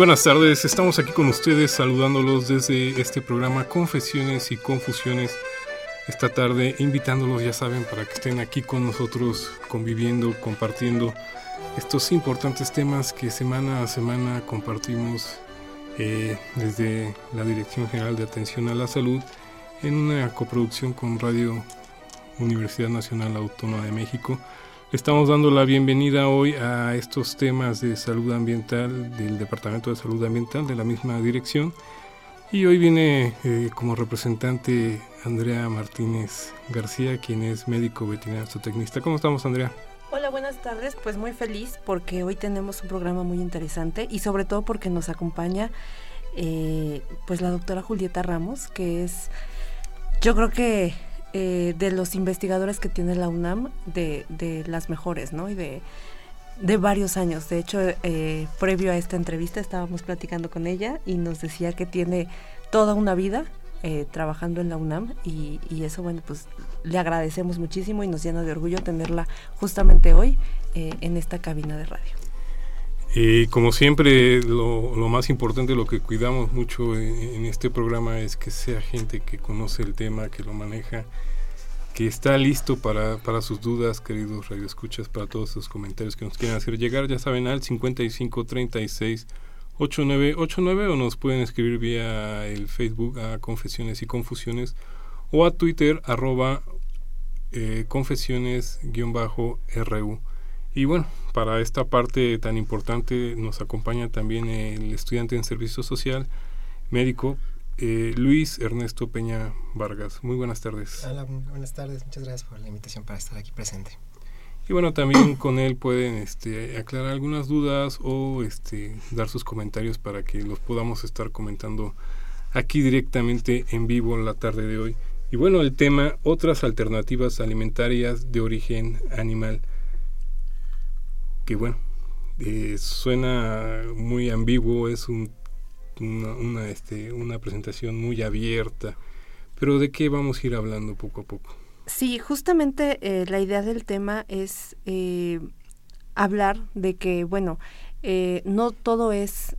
Buenas tardes, estamos aquí con ustedes saludándolos desde este programa Confesiones y Confusiones esta tarde, invitándolos, ya saben, para que estén aquí con nosotros conviviendo, compartiendo estos importantes temas que semana a semana compartimos eh, desde la Dirección General de Atención a la Salud en una coproducción con Radio Universidad Nacional Autónoma de México. Estamos dando la bienvenida hoy a estos temas de salud ambiental del Departamento de Salud Ambiental de la misma dirección. Y hoy viene eh, como representante Andrea Martínez García, quien es médico veterinario zootecnista. ¿Cómo estamos, Andrea? Hola, buenas tardes. Pues muy feliz porque hoy tenemos un programa muy interesante y sobre todo porque nos acompaña eh, pues la doctora Julieta Ramos, que es, yo creo que eh, de los investigadores que tiene la UNAM, de, de las mejores, ¿no? Y de, de varios años. De hecho, eh, previo a esta entrevista estábamos platicando con ella y nos decía que tiene toda una vida eh, trabajando en la UNAM y, y, eso, bueno, pues le agradecemos muchísimo y nos llena de orgullo tenerla justamente hoy eh, en esta cabina de radio. Y como siempre, lo, más importante, lo que cuidamos mucho en, este programa es que sea gente que conoce el tema, que lo maneja, que está listo para, sus dudas, queridos radioescuchas, para todos esos comentarios que nos quieran hacer llegar. Ya saben, al 5536 8989 o nos pueden escribir vía el Facebook a Confesiones y Confusiones o a Twitter arroba eh, confesiones-ru. Y bueno, para esta parte tan importante nos acompaña también el estudiante en servicio social médico eh, Luis Ernesto Peña Vargas. Muy buenas tardes. Hola, buenas tardes. Muchas gracias por la invitación para estar aquí presente. Y bueno, también con él pueden este, aclarar algunas dudas o este, dar sus comentarios para que los podamos estar comentando aquí directamente en vivo en la tarde de hoy. Y bueno, el tema, otras alternativas alimentarias de origen animal que bueno, eh, suena muy ambiguo, es un, una, este, una presentación muy abierta, pero ¿de qué vamos a ir hablando poco a poco? Sí, justamente eh, la idea del tema es eh, hablar de que, bueno, eh, no todo es,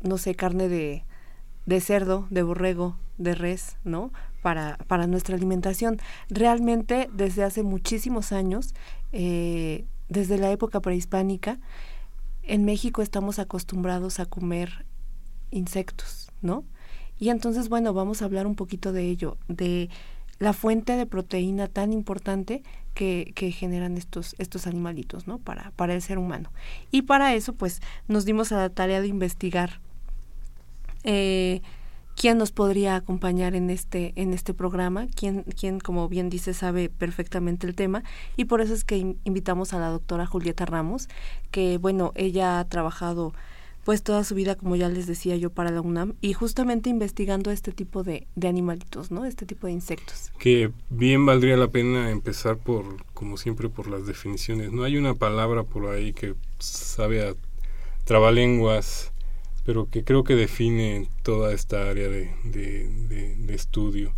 no sé, carne de, de cerdo, de borrego, de res, ¿no? Para, para nuestra alimentación. Realmente, desde hace muchísimos años, eh, desde la época prehispánica, en México estamos acostumbrados a comer insectos, ¿no? Y entonces, bueno, vamos a hablar un poquito de ello, de la fuente de proteína tan importante que, que generan estos, estos animalitos, ¿no? Para, para el ser humano. Y para eso, pues, nos dimos a la tarea de investigar eh, quién nos podría acompañar en este en este programa, quién, quién como bien dice sabe perfectamente el tema y por eso es que in invitamos a la doctora Julieta Ramos, que bueno, ella ha trabajado pues toda su vida, como ya les decía yo, para la UNAM y justamente investigando este tipo de, de animalitos, ¿no? Este tipo de insectos. Que bien valdría la pena empezar por, como siempre, por las definiciones. No hay una palabra por ahí que sabe a trabalenguas pero que creo que define toda esta área de, de, estudio.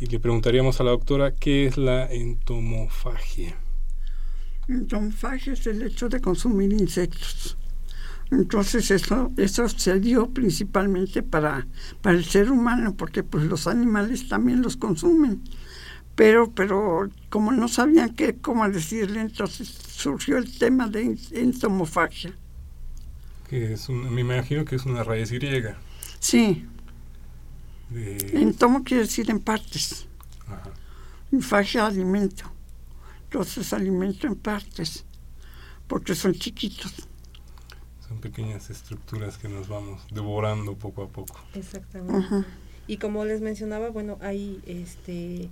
Y le preguntaríamos a la doctora qué es la entomofagia. Entomofagia es el hecho de consumir insectos. Entonces eso, eso se dio principalmente para, para el ser humano, porque pues los animales también los consumen. Pero, pero como no sabían qué, cómo decirle, entonces surgió el tema de entomofagia que es un, me imagino que es una raíz griega. Sí. De... En tomo quiere decir en partes. Ajá. faja alimento. Entonces alimento en partes, porque son chiquitos. Son pequeñas estructuras que nos vamos devorando poco a poco. Exactamente. Y como les mencionaba, bueno, hay este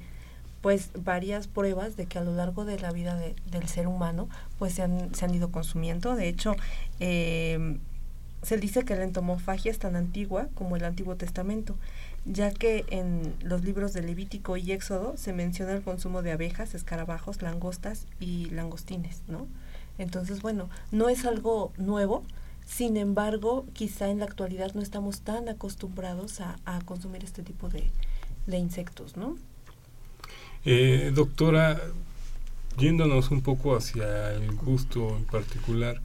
pues varias pruebas de que a lo largo de la vida de- del ser humano pues se han, se han ido consumiendo. De hecho, eh, se dice que la entomofagia es tan antigua como el Antiguo Testamento, ya que en los libros de Levítico y Éxodo se menciona el consumo de abejas, escarabajos, langostas y langostines, ¿no? Entonces, bueno, no es algo nuevo, sin embargo, quizá en la actualidad no estamos tan acostumbrados a, consumir este tipo de, de insectos, ¿no? Eh, doctora, yéndonos un poco hacia el gusto en particular,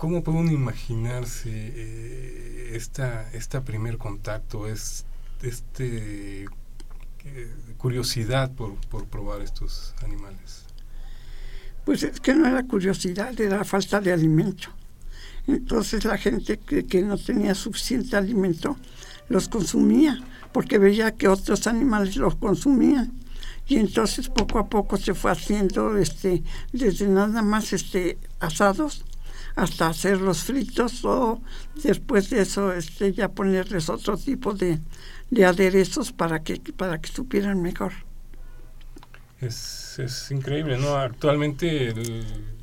¿cómo puede uno imaginarse eh, esta, esta primer contacto, es, este eh, curiosidad por, por probar estos animales? Pues es que no era curiosidad, era falta de alimento. Entonces la gente que, que no tenía suficiente alimento los consumía, porque veía que otros animales los consumían. Y entonces poco a poco se fue haciendo este, desde nada más este, asados hasta hacerlos fritos o después de eso este, ya ponerles otro tipo de, de aderezos para que, para que supieran mejor. Es, es increíble, ¿no? Actualmente el-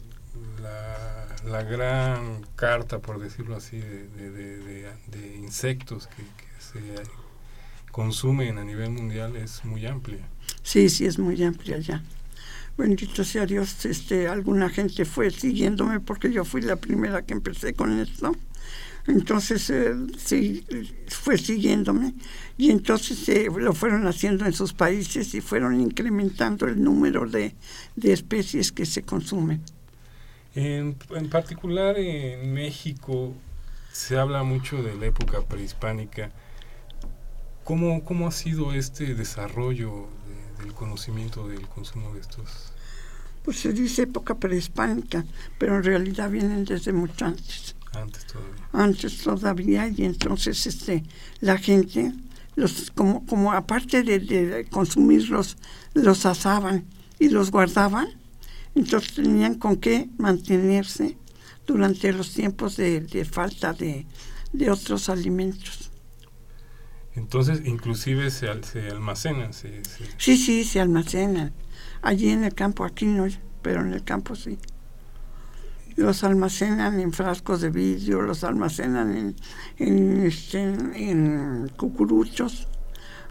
la, la gran carta, por decirlo así, de, de- de- de- de insectos que, que se consumen a nivel mundial es muy amplia. Sí, sí, es muy amplia ya. Bendito sea Dios, este, alguna gente fue siguiéndome porque yo fui la primera que empecé con esto. Entonces, eh, sí, fue siguiéndome y entonces eh, lo fueron haciendo en sus países y fueron incrementando el número de, de especies que se consumen. En, en particular en México se habla mucho de la época prehispánica. ¿Cómo, cómo ha sido este desarrollo de- del conocimiento del consumo de estos? Pues se dice época prehispánica, pero en realidad vienen desde mucho antes. Antes todavía. antes todavía y entonces este la gente los como como aparte de, de consumirlos los asaban y los guardaban entonces tenían con qué mantenerse durante los tiempos de, de falta de, de otros alimentos Entonces, inclusive se, se almacenan, se, sí sí se almacenan allí en el campo aquí no pero en el campo sí los almacenan en frascos de vidrio, los almacenan en, en, este, en cucuruchos.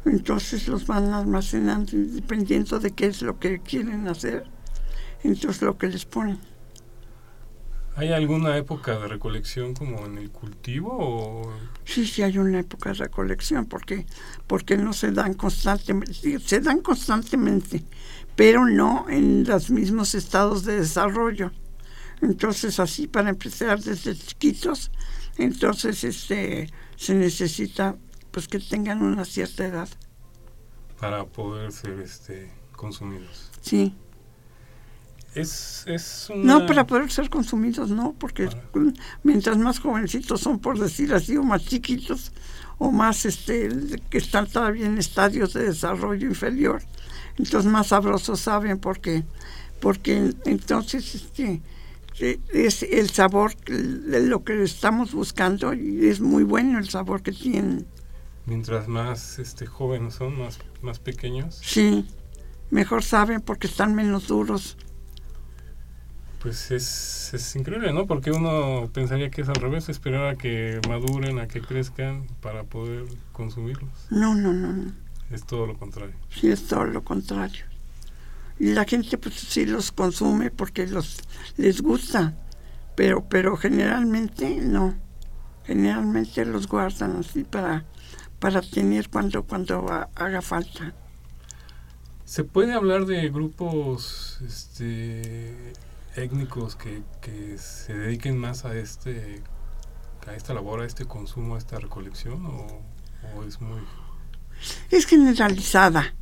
Entonces los van almacenando dependiendo de qué es lo que quieren hacer. Entonces lo que les ponen. ¿Hay alguna época de recolección como en el cultivo o Sí, sí hay una época de recolección porque, porque no se dan constantemente, se dan constantemente, pero no en los mismos estados de desarrollo. Entonces así para empezar desde chiquitos, entonces este se necesita pues que tengan una cierta edad. para poder ser este consumidos? Sí. Es, es No, para poder ser consumidos no, porque Para- mientras más jovencitos son, por decir así, o más chiquitos, o más este que están todavía en estadios de desarrollo inferior, entonces más sabrosos saben porque porque entonces este eh, es el sabor lo que estamos buscando y es muy bueno el sabor que tienen. Mientras más este jóvenes son, más, más pequeños, Sí, mejor saben porque están menos duros. Pues es, es increíble, ¿no? Porque uno pensaría que es al revés, esperar a que maduren, a que crezcan para poder consumirlos. No, no, no, no. Es todo lo contrario. Sí, es todo lo contrario. Y la gente pues sí los consume porque los les gusta, pero pero generalmente no. Generalmente los guardan así para para tener cuando cuando ha- haga falta. ¿Se puede hablar de grupos este, étnicos que, que se dediquen más a este a esta labor, a este consumo, a esta recolección o, o es muy Es generalizada,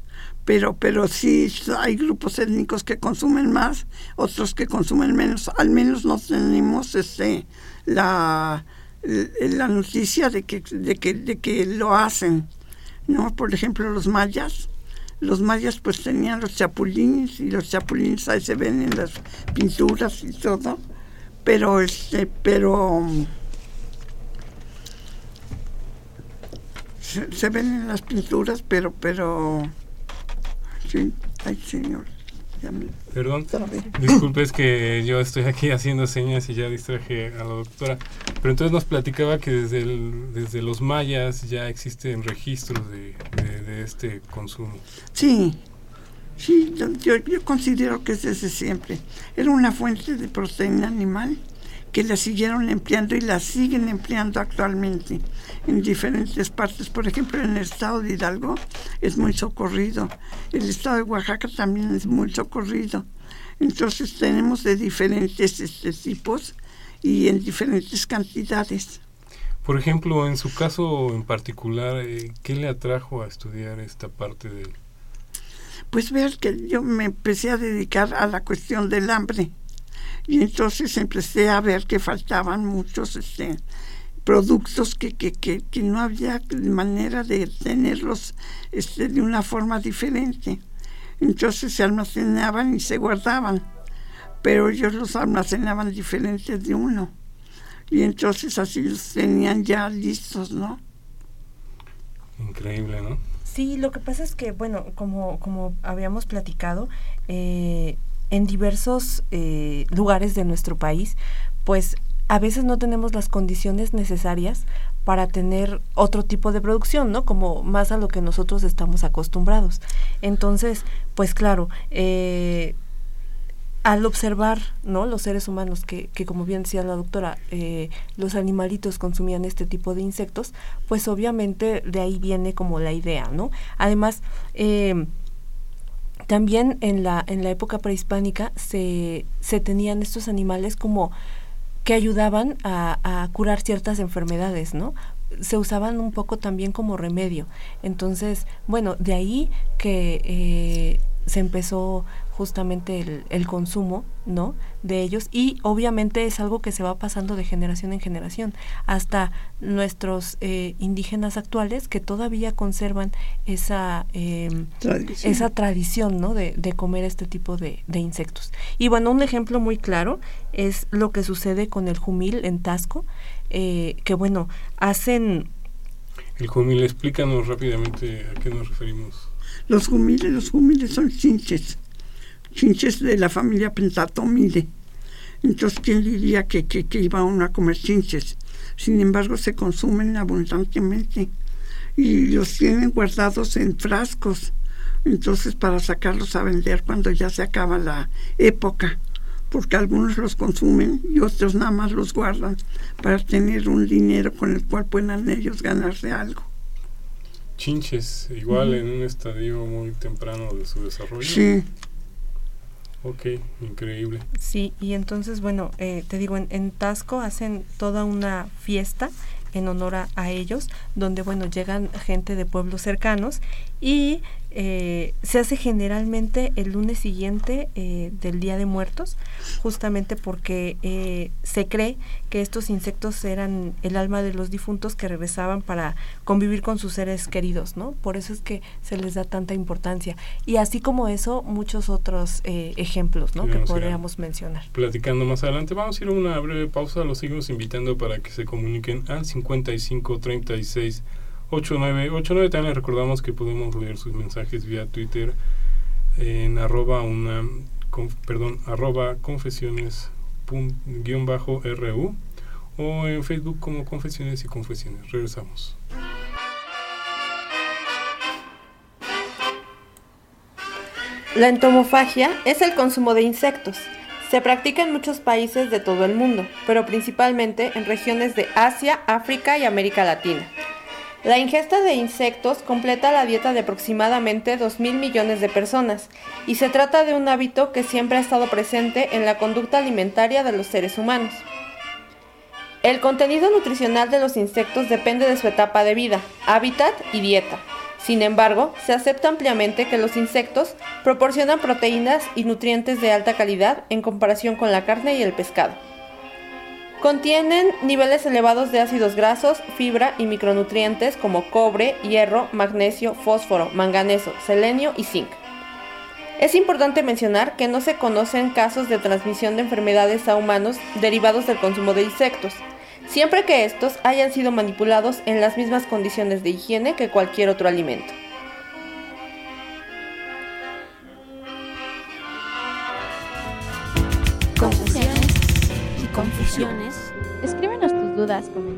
pero pero sí hay grupos étnicos que consumen más, otros que consumen menos. Al menos no tenemos este la la noticia de que de que de que lo hacen, ¿no? Por ejemplo, los mayas los mayas pues tenían los chapulines y los chapulines ahí se ven en las pinturas y todo, pero este, pero se, ven en las pinturas, pero, pero, sí, ay señor, Perdón, disculpe, es que yo estoy aquí haciendo señas y ya distraje a la doctora. Pero entonces nos platicaba que desde, el- desde los mayas ya existen registros de, de- de este consumo. Sí, sí, yo, yo, yo considero que es desde siempre. Era una fuente de proteína animal que la siguieron empleando y la siguen empleando actualmente en diferentes partes. Por ejemplo, en el estado de Hidalgo es muy socorrido. El estado de Oaxaca también es muy socorrido. Entonces tenemos de diferentes este, tipos y en diferentes cantidades. Por ejemplo, en su caso en particular, eh, ¿qué le atrajo a estudiar esta parte del... pues ver que yo me empecé a dedicar a la cuestión del hambre y entonces empecé a ver que faltaban muchos este, productos que, que, que, que no había manera de tenerlos este, de una forma diferente. Entonces se almacenaban y se guardaban, pero ellos los almacenaban diferentes de uno. Y entonces así los tenían ya listos, ¿no? Increíble, ¿no? Sí, lo que pasa es que, bueno, como, como habíamos platicado, eh, en diversos eh, lugares de nuestro país, pues a veces no tenemos las condiciones necesarias para tener otro tipo de producción, ¿no? Como más a lo que nosotros estamos acostumbrados. Entonces, pues claro, eh, al observar, ¿no? Los seres humanos que, que como bien decía la doctora, eh, los animalitos consumían este tipo de insectos, pues obviamente de ahí viene como la idea, ¿no? Además, eh, también en la, en la época prehispánica se, se tenían estos animales como que ayudaban a, curar ciertas enfermedades, ¿no? se usaban un poco también como remedio. Entonces, bueno, de ahí que eh, se empezó justamente el, consumo, ¿no? De ellos y obviamente es algo que se va pasando de generación en generación hasta nuestros eh, indígenas actuales que todavía conservan esa eh, tradición. esa tradición, ¿no? De, de comer este tipo de, de, insectos. Y bueno, un ejemplo muy claro es lo que sucede con el jumil en Tasco, eh, que bueno, hacen... El jumil, explícanos rápidamente a qué nos referimos. Los jumiles, los jumiles son chinches, chinches de la familia Pentatomide. Entonces, ¿quién diría que, que, que, iba uno a comer chinches? Sin embargo, se consumen abundantemente y los tienen guardados en frascos. Entonces, para sacarlos a vender cuando ya se acaba la época, porque algunos los consumen y otros nada más los guardan para tener un dinero con el cual puedan ellos ganarse algo. Chinches, igual uh -huh. en un estadio muy temprano de su desarrollo. Sí. Ok, increíble. Sí, y entonces, bueno, eh, te digo, en, en, Tasco hacen toda una fiesta en honor a, a, ellos, donde, bueno, llegan gente de pueblos cercanos y eh, se hace generalmente el lunes siguiente eh, del Día de Muertos, justamente porque eh, se cree que estos insectos eran el alma de los difuntos que regresaban para convivir con sus seres queridos, ¿no? Por eso es que se les da tanta importancia. Y así como eso, muchos otros eh, ejemplos, ¿no? Que podríamos mencionar. Platicando más adelante, vamos a ir a una breve pausa, los seguimos invitando para que se comuniquen al 55 36 8989 también les recordamos que podemos leer sus mensajes vía Twitter en arroba una perdón arroba confesiones guion bajo ru o en Facebook como confesiones y confesiones regresamos La entomofagia es el consumo de insectos. Se practica en muchos países de todo el mundo, pero principalmente en regiones de Asia, África y América Latina. La ingesta de insectos completa la dieta de aproximadamente 2.000 millones de personas y se trata de un hábito que siempre ha estado presente en la conducta alimentaria de los seres humanos. El contenido nutricional de los insectos depende de su etapa de vida, hábitat y dieta. Sin embargo, se acepta ampliamente que los insectos proporcionan proteínas y nutrientes de alta calidad en comparación con la carne y el pescado. Contienen niveles elevados de ácidos grasos, fibra y micronutrientes como cobre, hierro, magnesio, fósforo, manganeso, selenio y zinc. Es importante mencionar que no se conocen casos de transmisión de enfermedades a humanos derivados del consumo de insectos, siempre que estos hayan sido manipulados en las mismas condiciones de higiene que cualquier otro alimento.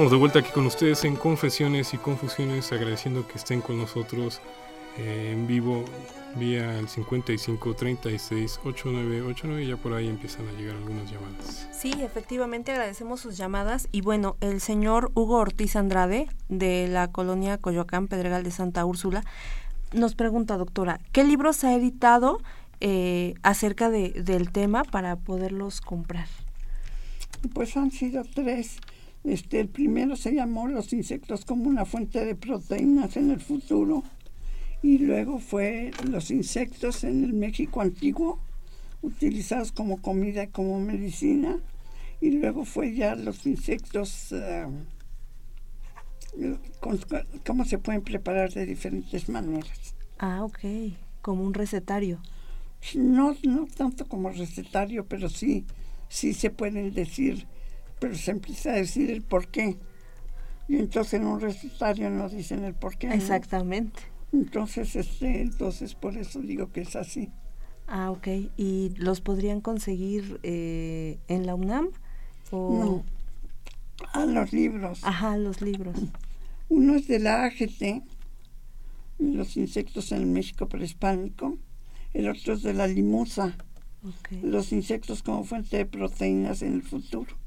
Estamos de vuelta aquí con ustedes en Confesiones y Confusiones, agradeciendo que estén con nosotros eh, en vivo vía el 55 36 8989 y ya por ahí empiezan a llegar algunas llamadas. Sí, efectivamente agradecemos sus llamadas y bueno, el señor Hugo Ortiz Andrade de la colonia Coyoacán, Pedregal de Santa Úrsula, nos pregunta, doctora, ¿qué libros ha editado eh, acerca de, del tema para poderlos comprar? Pues han sido tres. Este, el primero se llamó Los insectos como una fuente de proteínas en el futuro. Y luego fue Los insectos en el México antiguo, utilizados como comida y como medicina. Y luego fue ya los insectos, con- cómo se pueden preparar de diferentes maneras. Ah, ok, como un recetario. No, no tanto como recetario, pero sí, sí se pueden decir, pero se empieza a decir el por qué. Y entonces en un recetario no dicen el por qué. ¿no? Exactamente. Entonces, este, entonces por eso digo que es así. Ah, ok. ¿Y los podrían conseguir eh, en la UNAM? O... No. A los libros. Ajá, los libros. Uno es de la AGT, los insectos en el México prehispánico. El otro es de la limusa, los insectos como fuente de proteínas en el futuro.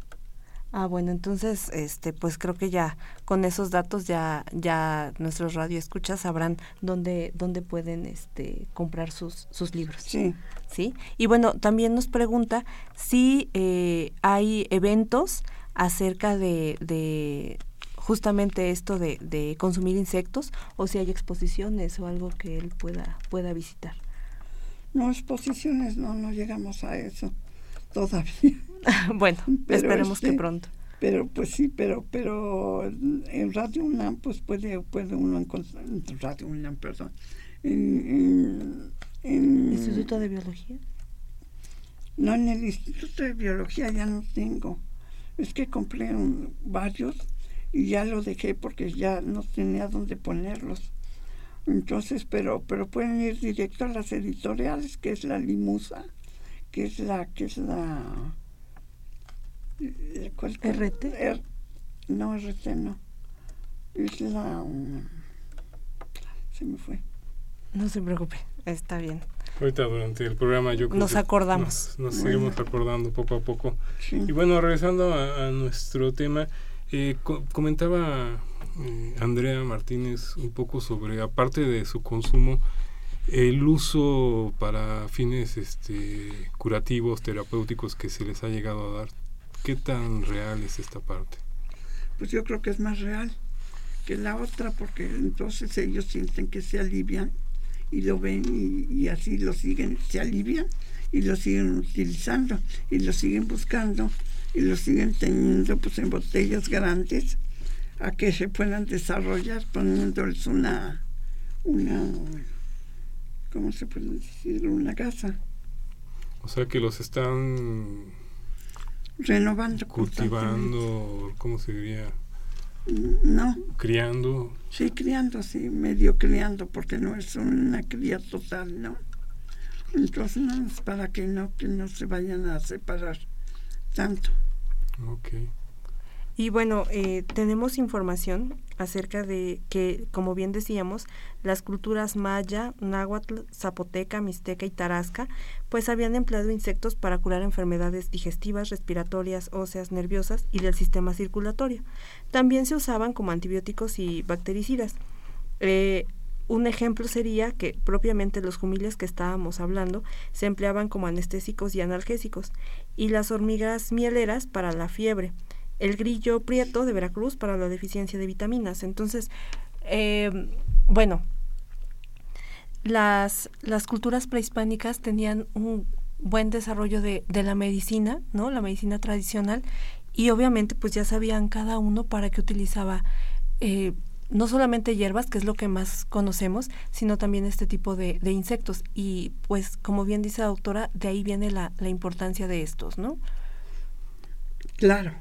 Ah, bueno, entonces, este, pues creo que ya con esos datos ya, ya nuestros radioescuchas sabrán dónde, dónde pueden, este, comprar sus, sus libros. Sí. ¿Sí? Y bueno, también nos pregunta si eh, hay eventos acerca de, de justamente esto de, de consumir insectos o si hay exposiciones o algo que él pueda, pueda visitar. No, exposiciones, no, no llegamos a eso todavía. bueno, Pero esperemos que este, pronto. Pero pues sí, pero pero en Radio UNAM pues puede puede uno encontrar en Radio UNAM, perdón. En, en- en- Instituto de Biología. no, en el Instituto de Biología ya no tengo. Es que compré un- varios y ya lo dejé porque ya no tenía dónde ponerlos. Entonces, pero pero pueden ir directo a las editoriales, que es la Limusa, que es la que es la ¿cuál- cuál? RT. Er- no, RT no. Es la um, se me fue. No se preocupe, está bien. Ahorita durante el programa yo creo Nos que acordamos. Nos, nos Bueno. seguimos acordando poco a poco. Sí. Y bueno, regresando a, a nuestro tema, eh, co- comentaba eh, Andrea Martínez un poco sobre, aparte de su consumo, el uso para fines este, curativos, terapéuticos que se les ha llegado a dar. ¿Qué tan real es esta parte? pues yo creo que es más real que la otra porque entonces ellos sienten que se alivian y lo ven y, y así lo siguen, se alivian y lo siguen utilizando y lo siguen buscando y lo siguen teniendo pues en botellas grandes a que se puedan desarrollar poniéndoles una una ¿cómo se puede decir? una gasa O sea que los están renovando cultivando, ¿cómo se diría? no Criando. Sí, criando, sí, medio criando, porque no es una cría total, ¿no? Entonces, no, es para que no, que no se vayan a separar tanto. Ok. Y bueno, eh, tenemos información acerca de que, como bien decíamos, las culturas maya, náhuatl, zapoteca, mixteca y tarasca, pues habían empleado insectos para curar enfermedades digestivas, respiratorias, óseas, nerviosas y del sistema circulatorio. También se usaban como antibióticos y bactericidas. Eh, un ejemplo sería que propiamente los jumiles que estábamos hablando se empleaban como anestésicos y analgésicos, y las hormigas mieleras para la fiebre, el grillo prieto de Veracruz para la deficiencia de vitaminas. Entonces, eh, bueno, las, las culturas prehispánicas tenían un buen desarrollo de, de la medicina, ¿no? La medicina tradicional, y obviamente pues ya sabían cada uno para qué utilizaba eh, no solamente hierbas, que es lo que más conocemos, sino también este tipo de, de insectos. Y pues, como bien dice la doctora, de ahí viene la, la importancia de estos, ¿no? Claro.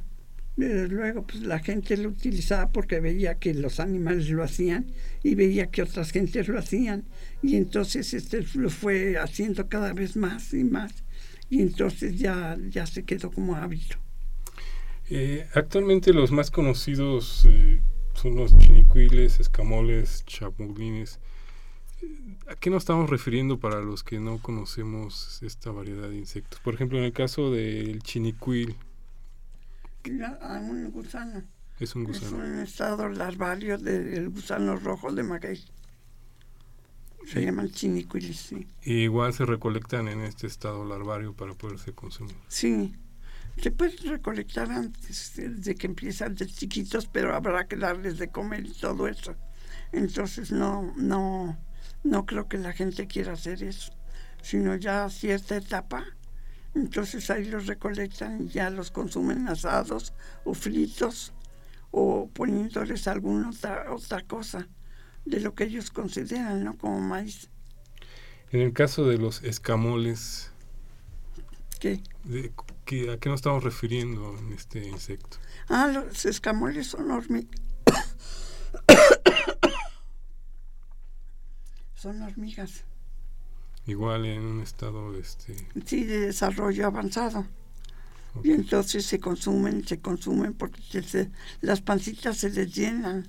Desde luego, pues la gente lo utilizaba porque veía que los animales lo hacían y veía que otras gentes lo hacían. Y entonces este lo fue haciendo cada vez más y más. Y entonces ya, ya se quedó como hábito. Eh, actualmente los más conocidos eh, son los chinicuiles, escamoles, chapulines. ¿A qué nos estamos refiriendo para los que no conocemos esta variedad de insectos? Por ejemplo, en el caso del chinicuil. A un gusano. Es un gusano. Es un estado larvario del gusano rojo de maguey. Se Sí. llaman chinicuiles, sí. Y igual se recolectan en este estado larvario para poderse consumir. Sí. Se puede recolectar antes de que empiezan de chiquitos, pero habrá que darles de comer y todo eso. Entonces no, no, no creo que la gente quiera hacer eso, sino ya a cierta etapa, entonces ahí los recolectan y ya los consumen asados o fritos o poniéndoles alguna otra, otra cosa de lo que ellos consideran, ¿no? Como maíz. En el caso de los escamoles, ¿Qué? de- ¿a qué nos estamos refiriendo en este insecto? Ah, los escamoles son hormigas. son hormigas, Igual en un estado este sí, de desarrollo avanzado. Y entonces se consumen, se consumen porque se- las pancitas se les llenan,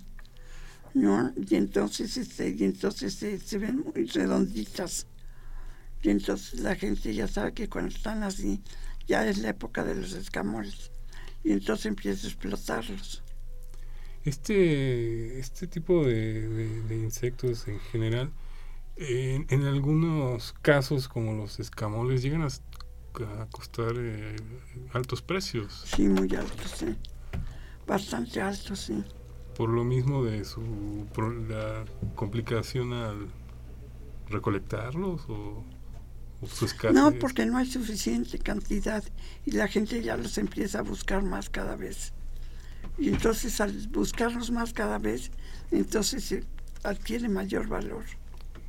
¿no? Y entonces, este, y entonces se, se ven muy redonditas. Y entonces la gente ya sabe que cuando están así, ya es la época de los escamoles. Y entonces empieza a explotarlos. Este, este tipo de, de- de insectos en general, en, en algunos casos como los escamoles, llegan a, costar eh, altos precios, Sí, muy altos, sí. Bastante altos, sí. por lo mismo de su la complicación al recolectarlos o, o su escasez. No, porque no hay suficiente cantidad y la gente ya los empieza a buscar más cada vez. Y entonces al buscarlos más cada vez, entonces adquiere mayor valor.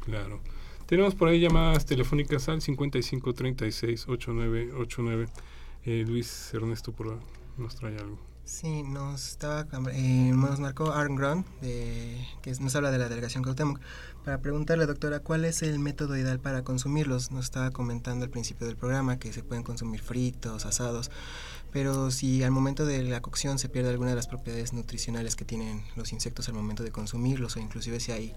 Claro. Tenemos por ahí llamadas telefónicas al 55 36 8989. Eh, Luis Ernesto por nos trae algo. Sí, nos estaba eh, nos marcó Aaron Grant, que nos habla de la delegación Cuauhtémoc, para preguntarle, doctora, ¿cuál es el método ideal para consumirlos? Nos estaba comentando al principio del programa que se pueden consumir fritos, asados, pero si al momento de la cocción se pierde alguna de las propiedades nutricionales que tienen los insectos al momento de consumirlos, o inclusive si hay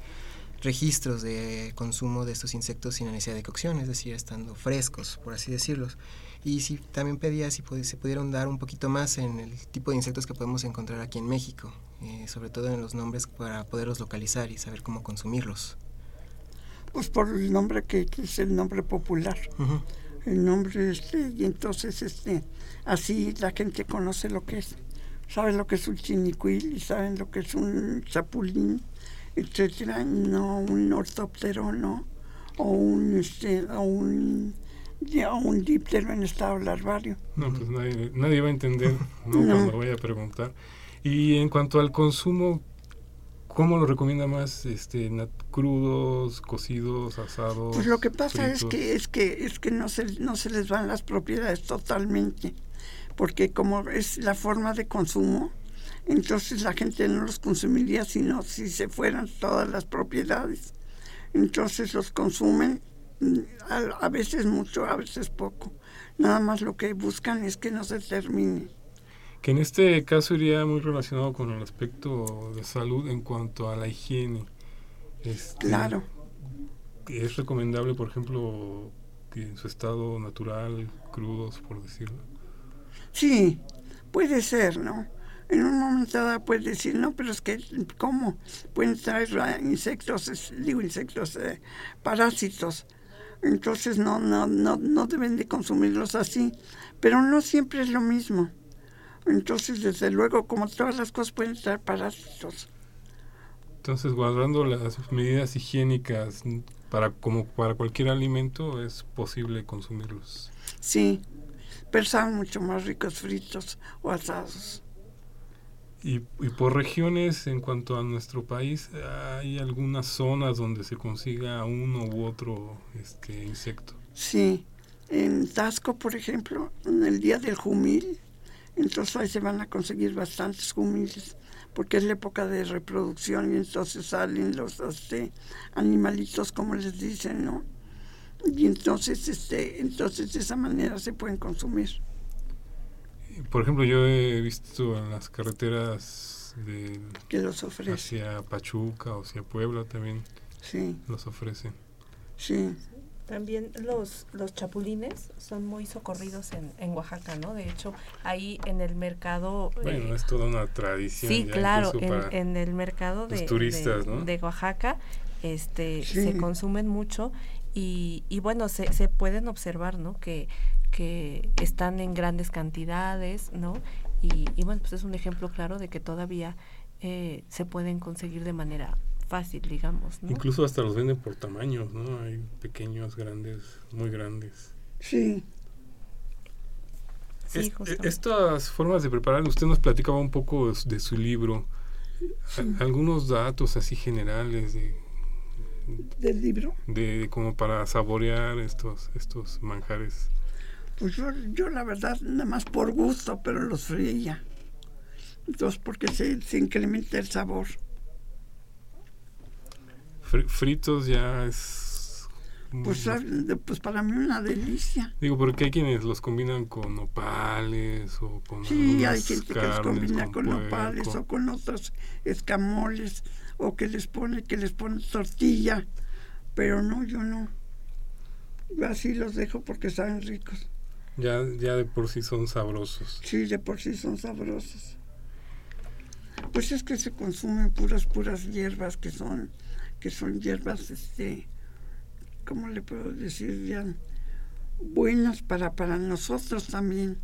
registros de consumo de estos insectos sin necesidad de cocción, es decir, estando frescos, por así decirlos. Y si también pedía si pudi- se pudieron dar un poquito más en el tipo de insectos que podemos encontrar aquí en México, eh, sobre todo en los nombres para poderlos localizar y saber cómo consumirlos. Pues por el nombre que, que es el nombre popular. Ujú. El nombre este, y entonces este, así la gente conoce lo que es. Sabe lo que es un chinicuil y saben lo que es un chapulín, etcétera, no un ortóptero, no, o un este, o un ya, un díptero en estado larvario. No, pues nadie, nadie va a entender ¿no? No. cuando vaya a preguntar. Y en cuanto al consumo, ¿cómo lo recomienda más? Este, crudos, cocidos, asados. Pues lo que pasa es que es que es que no se no se les van las propiedades totalmente, porque como es la forma de consumo, entonces la gente no los consumiría sino si se fueran todas las propiedades. Entonces los consumen mm, a, a veces mucho, a veces poco. Nada más lo que buscan es que no se termine. Que en este caso iría muy relacionado con el aspecto de salud en cuanto a la higiene. Este, Claro. Es recomendable, por ejemplo, que en su estado natural, crudos, por decirlo. Sí, puede ser, ¿no? En un momento dado puedes decir, no, pero es que, ¿cómo? Pueden traer eh, insectos, digo insectos, eh, parásitos. Entonces no, no, no, no deben de consumirlos así. Pero no siempre es lo mismo. Entonces, desde luego, como todas las cosas pueden traer parásitos. Entonces, guardando las medidas higiénicas para como para cualquier alimento, es posible consumirlos. Sí, pero saben mucho más ricos fritos o asados. Y, y por regiones, en cuanto a nuestro país, ¿hay algunas zonas donde se consiga uno u otro este, insecto? Sí, en Tasco, por ejemplo, en el día del jumil, entonces ahí se van a conseguir bastantes jumiles, porque es la época de reproducción y entonces salen los este, animalitos, como les dicen, ¿no? Y entonces, este, entonces de esa manera se pueden consumir. Por ejemplo, yo he visto en las carreteras de Que los hacia Pachuca o hacia Puebla también Sí, los ofrecen. sí, También los, los chapulines son muy socorridos en, en Oaxaca, ¿no? De hecho, ahí en el mercado... eh, Bueno, es toda una tradición. sí, ya claro, en, para- en el mercado los de, turistas, de, ¿no? de Oaxaca este, Sí. se consumen mucho y, y bueno, se, se pueden observar, ¿no? Que, que están en grandes cantidades, ¿no? Y, y bueno, pues es un ejemplo claro de que todavía eh, se pueden conseguir de manera fácil, digamos, ¿no? Incluso hasta los venden por tamaños, ¿no? Hay pequeños, grandes, muy grandes. sí. Es- justamente. estas formas de preparar, usted nos platicaba un poco de, su- de su libro. A- Algunos datos así generales de, Del libro. de como para saborear estos estos manjares. Pues yo, yo la verdad, nada más por gusto, pero los freía. Entonces, porque se, se incrementa el sabor. Fri- fritos ya es Pues, pues para mí una delicia. digo porque hay quienes los combinan con nopales o con Sí, hay gente que los combina con nopales puerco. o con otros escamoles o que les pone que les pone tortilla, pero no, yo no. Yo así los dejo porque saben ricos. Ya ya de por sí son sabrosos. Sí, de por sí son sabrosos. Pues es que se consumen puras, puras hierbas que son, que son hierbas, este, ¿cómo le puedo decir? Ya, buenas para, para nosotros también.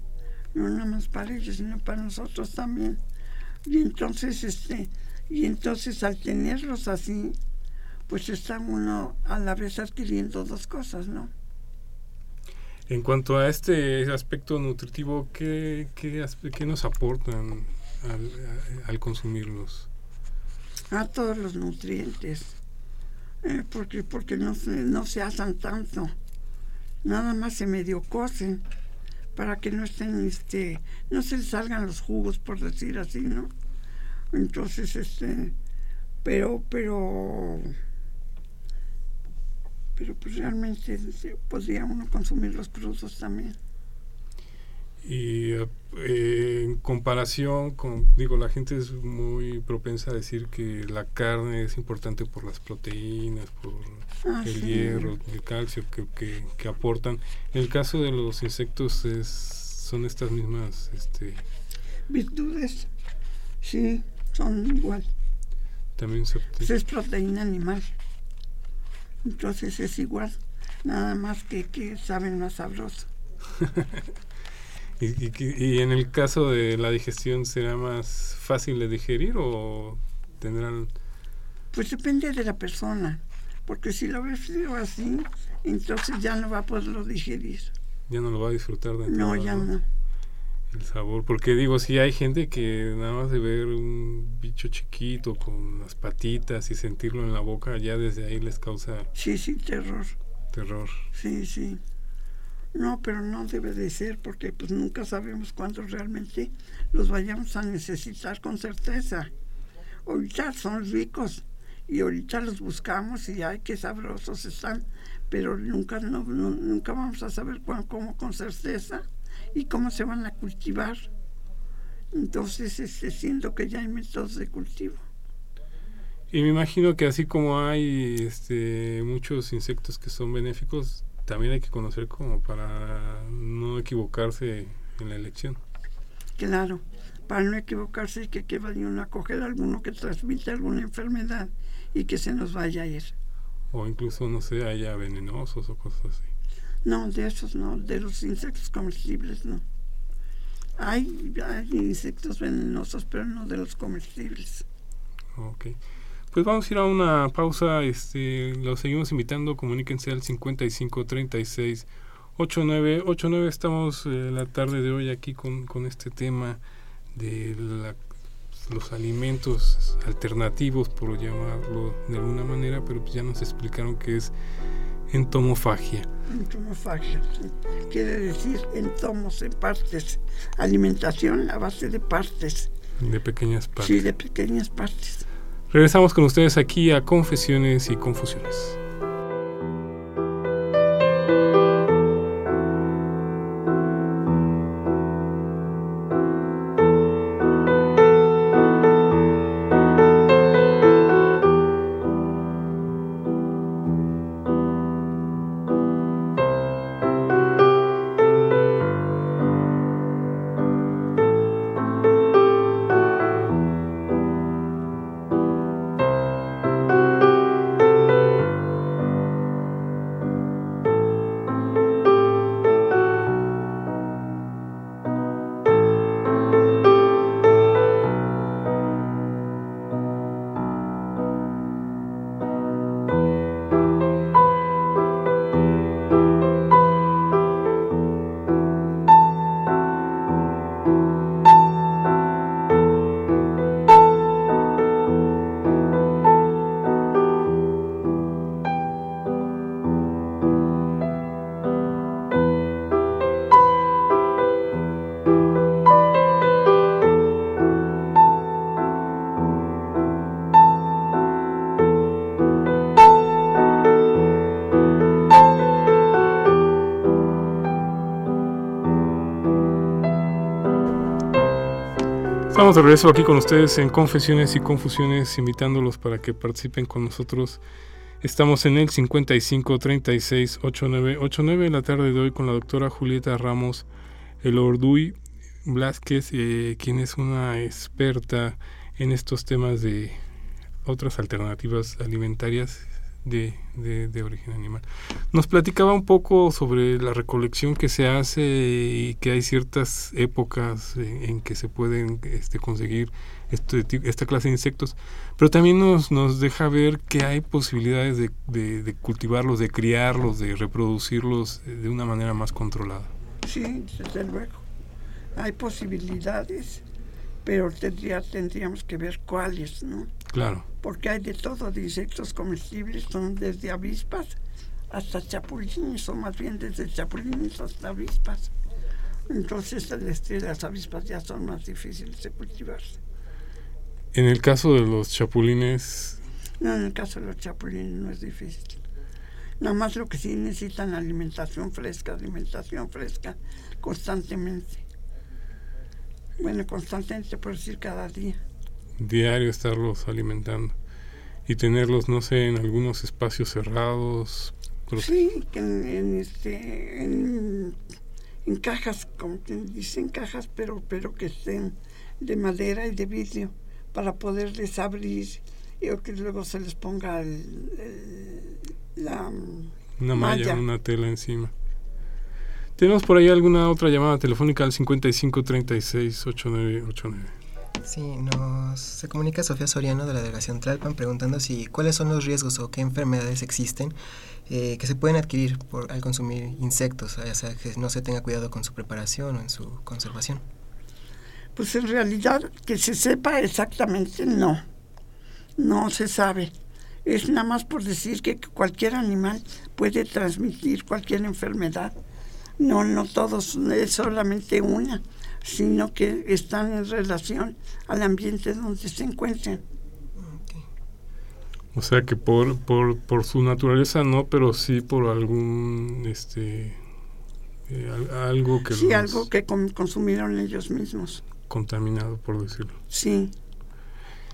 No nada más para ellos, sino para nosotros también. Y entonces, este, y entonces al tenerlos así, pues está uno a la vez adquiriendo dos cosas, ¿no? En cuanto a este aspecto nutritivo, ¿qué, qué, qué nos aportan al consumirlos? a todos los nutrientes. Eh, porque porque no se no se asan tanto. Nada más se medio cocen para que no estén este no se les salgan los jugos por decir así no entonces este pero pero pero pues realmente podría uno consumir los crudos también Y eh, en comparación con, digo, la gente es muy propensa a decir que la carne es importante por las proteínas, por Ah, el sí. hierro, el calcio que, que, que aportan. En el caso de los insectos es, son estas mismas, este, virtudes sí son igual también se Pues es proteína animal. Entonces es igual, nada más que, que saben más sabroso. y, y, en el caso de la digestión será más fácil de digerir o tendrán Pues depende de la persona, porque si lo ves frío así, entonces ya no va a poderlo digerir. ya no lo va a disfrutar de No, ya ¿no? El sabor porque digo si hay gente que nada más de ver un bicho chiquito con las patitas y sentirlo en la boca ya desde ahí les causa Sí, sí, terror. terror Sí, sí. No, pero no debe de ser, porque pues nunca sabemos cuándo realmente los vayamos a necesitar con certeza. Ahorita son ricos y ahorita los buscamos y ay, qué sabrosos están, pero nunca, no, no- nunca vamos a saber cuán- cómo con certeza y cómo se van a cultivar. Entonces, este, siento que ya hay métodos de cultivo. Y me imagino que así como hay este, muchos insectos que son benéficos, también hay que conocer como para no equivocarse en la elección. Claro, para no equivocarse y que, que vaya uno a coger alguno que transmite alguna enfermedad y que se nos vaya a ir. O incluso, no sé, haya venenosos o cosas así. No, de esos no, de los insectos comestibles no. Hay, insectos venenosos, pero no de los comestibles. Ok. Pues vamos a ir a una pausa. Este, los seguimos invitando. Comuníquense al 55 36 8989. Estamos eh, la tarde de hoy aquí con, con este tema de la, los alimentos alternativos, por llamarlo de alguna manera, pero pues ya nos explicaron que es entomofagia. Entomofagia, sí. quiere decir entomos en partes, alimentación a base de partes. De pequeñas partes. Sí, de pequeñas partes. Regresamos con ustedes aquí a Confesiones y Confusiones. De regreso aquí con ustedes en Confesiones y Confusiones, invitándolos para que participen con nosotros. Estamos en el 55 36 89 89 en la tarde de hoy con la doctora Julieta Ramos Elorduy Blasquez, eh, quien es una experta en estos temas de otras alternativas alimentarias de, de, de, origen animal. Nos platicaba un poco sobre la recolección que se hace y que hay ciertas épocas en, en que se pueden este, conseguir este, esta clase de insectos, pero también nos, nos deja ver que hay posibilidades de, de, de cultivarlos, de criarlos, de reproducirlos de una manera más controlada. Sí, desde luego. Hay posibilidades, pero tendría, tendríamos que ver cuáles, ¿no? Claro. Porque hay de todo, de insectos comestibles, son desde avispas hasta chapulines, o más bien desde chapulines hasta avispas. Entonces este, las avispas ya son más difíciles de cultivarse. En el caso de los chapulines... No, en el caso de los chapulines no es difícil. Nada más lo que sí necesitan alimentación fresca, alimentación fresca constantemente. Bueno, constantemente por decir cada día diario estarlos alimentando y tenerlos, no sé, en algunos espacios cerrados. Sí, en, en, este, en, en, cajas, como dicen cajas, pero, pero que estén de madera y de vidrio para poderles abrir y que luego se les ponga el, el, la una malla, malla, una tela encima. Tenemos por ahí alguna otra llamada telefónica al 55 36 8989. Sí, nos se comunica Sofía Soriano de la delegación Tlalpan preguntando si cuáles son los riesgos o qué enfermedades existen eh, que se pueden adquirir por, al consumir insectos, ya sea que no se tenga cuidado con su preparación o en su conservación. Pues en realidad que se sepa exactamente no, no se sabe. Es nada más por decir que cualquier animal puede transmitir cualquier enfermedad. No, no todos, es solamente una sino que están en relación al ambiente donde se encuentren. O sea que por, por, por su naturaleza no, pero sí por algún este eh, algo que sí algo que consumieron ellos mismos. contaminado, por decirlo. Sí.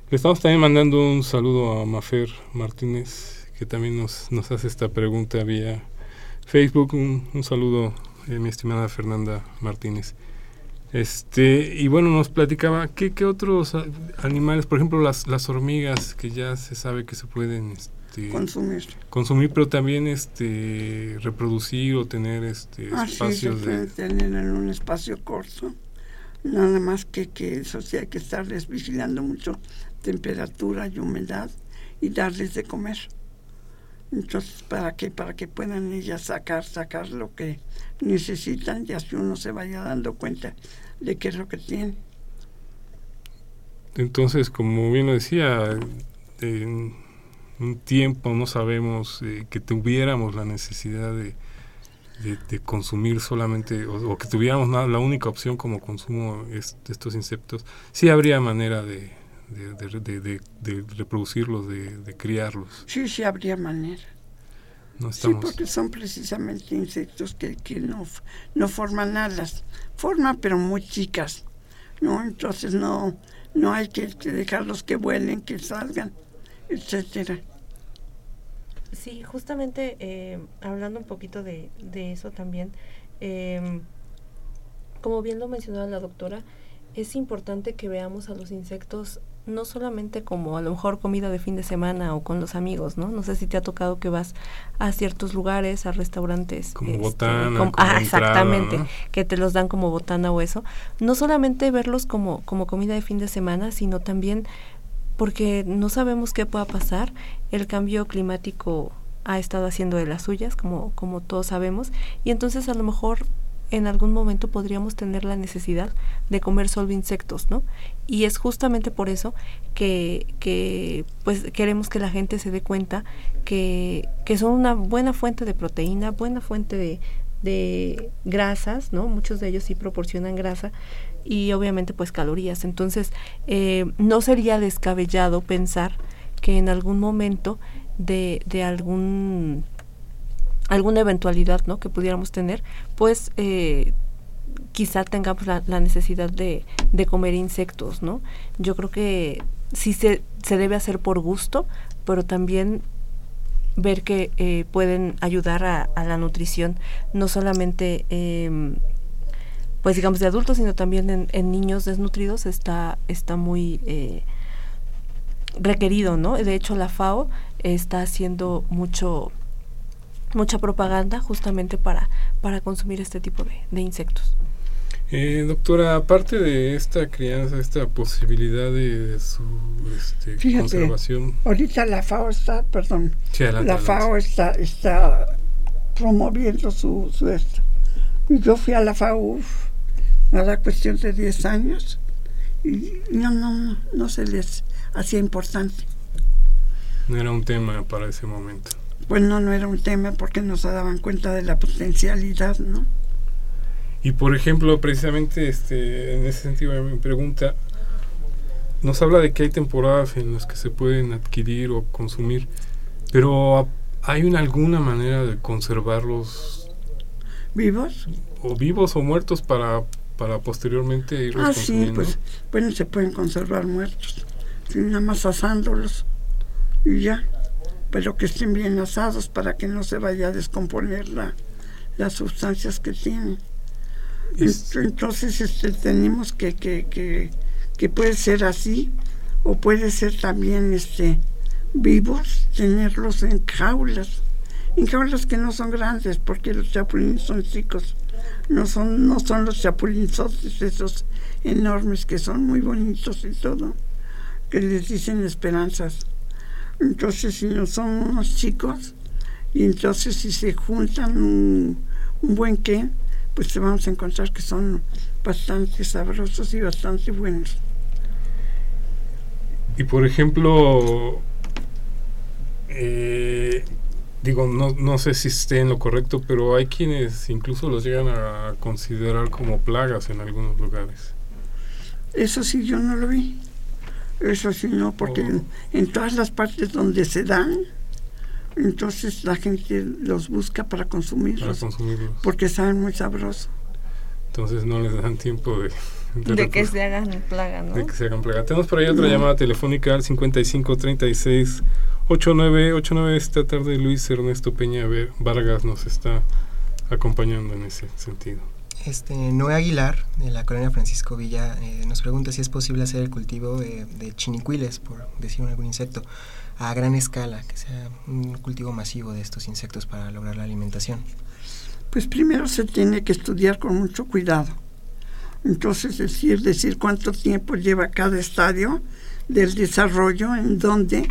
Le estamos también mandando un saludo a Mafer Martínez, que también nos, nos hace esta pregunta vía Facebook. Un, un saludo, eh, mi estimada Fernanda Martínez. Este, y bueno, nos platicaba qué, qué otros animales, por ejemplo, las, las hormigas, que ya se sabe que se pueden este, Consumir. consumir, pero también este reproducir o tener este Ah, sí, se espacios de tener en un espacio corto. Nada más que, que eso sí hay que estarles vigilando mucho temperatura y humedad y darles de comer. Entonces, ¿para qué? Para que puedan ellas sacar, sacar lo que necesitan y así uno se vaya dando cuenta de qué es lo que tiene. Entonces, como bien lo decía, en un tiempo no sabemos eh, que tuviéramos la necesidad de, de, consumir solamente, o, que tuviéramos la única opción como consumo es, de estos insectos, sí habría manera de, de, de- de- de- de reproducirlos, de, de criarlos. Sí, sí habría manera. No Sí, porque son precisamente insectos que, que no, no forman alas. Forman, pero muy chicas. ¿no? Entonces no, no hay que, que dejarlos que vuelen, que salgan, etcétera. Sí, justamente eh, hablando un poquito de, de eso también, eh, como bien lo mencionaba la doctora, es importante que veamos a los insectos no solamente como a lo mejor comida de fin de semana o con los amigos, ¿no? No sé si te ha tocado que vas a ciertos lugares, a restaurantes. Como este, botana, como- como ah, entrada, exactamente, ¿no? que te los dan como botana o eso. No solamente verlos como, como comida de fin de semana, sino también porque no sabemos qué pueda pasar. El cambio climático ha estado haciendo de las suyas, como, como todos sabemos, y entonces a lo mejor en algún momento podríamos tener la necesidad de comer solo insectos, ¿no? Y es justamente por eso que, que pues queremos que la gente se dé cuenta que, que son una buena fuente de proteína, buena fuente de, de grasas, ¿no? Muchos de ellos sí proporcionan grasa y obviamente pues calorías. Entonces, eh, no sería descabellado pensar que en algún momento de, de algún alguna eventualidad ¿no? que pudiéramos tener, pues eh, quizá tengamos la, necesidad de, comer insectos, ¿no? Yo creo que sí se, se debe hacer por gusto, pero también ver que eh, pueden ayudar a, a la nutrición, no solamente em, pues digamos de adultos, sino también en, en niños desnutridos está, está muy eh, requerido, ¿no? De hecho la FAO está haciendo mucho mucha propaganda justamente para, para consumir este tipo de, de insectos. Eh, doctora, aparte de esta crianza, esta posibilidad de, de su este, Fíjate, conservación, ahorita la FAO está, perdón, Sí, adelante, la adelante. FAO está, está promoviendo su, su esto. Yo fui a la FAO, uf, nada, cuestión de 10 años, y no, no, no, no se les hacía importante. no era un tema para ese momento. Pues no, no era un tema porque no se daban cuenta de la potencialidad, ¿no? Y por ejemplo, precisamente este, en ese sentido mi pregunta, nos habla de que hay temporadas en las que se pueden adquirir o consumir, pero ¿hay una, alguna manera de conservarlos ¿Vivos? o vivos o muertos para, para posteriormente irlos Ah, sí, pues, bueno, se pueden conservar muertos, nada más asándolos y ya, pero que estén bien asados para que no se vaya a descomponer la, las sustancias que tienen. Es- Ent- Entonces este, tenemos que, que, que, que puede ser así o puede ser también este vivos, tenerlos en jaulas, en jaulas que no son grandes porque los chapulines son chicos, no son, no son los chapulinzotes esos enormes que son muy bonitos y todo, que les dicen esperanzas. Entonces si no son unos chicos y entonces si se juntan un, un buen qué, pues te vamos a encontrar que son bastante sabrosos y bastante buenos. Y por ejemplo, eh, digo, no, no sé si esté en lo correcto, pero hay quienes incluso los llegan a considerar como plagas en algunos lugares. Eso sí yo no lo vi. Eso sí no, porque Oh. en, en todas las partes donde se dan, entonces la gente los busca para Para consumirlos, consumirlos. porque saben muy sabroso. Entonces no les dan tiempo de, de, que se hagan plaga, ¿no? De que se hagan plaga. Tenemos por ahí otra llamada telefónica al 5536 8989. Esta tarde Luis Ernesto Peña Vargas nos está acompañando en ese sentido. Este, Noé Aguilar, de la colonia Francisco Villa, eh, nos pregunta si es posible hacer el cultivo de chinicuiles, por decir algún insecto, a gran escala, que sea un cultivo masivo de estos insectos para lograr la alimentación. Pues primero se tiene que estudiar con mucho cuidado. Entonces, decir, decir cuánto tiempo lleva cada estadio del desarrollo, en dónde,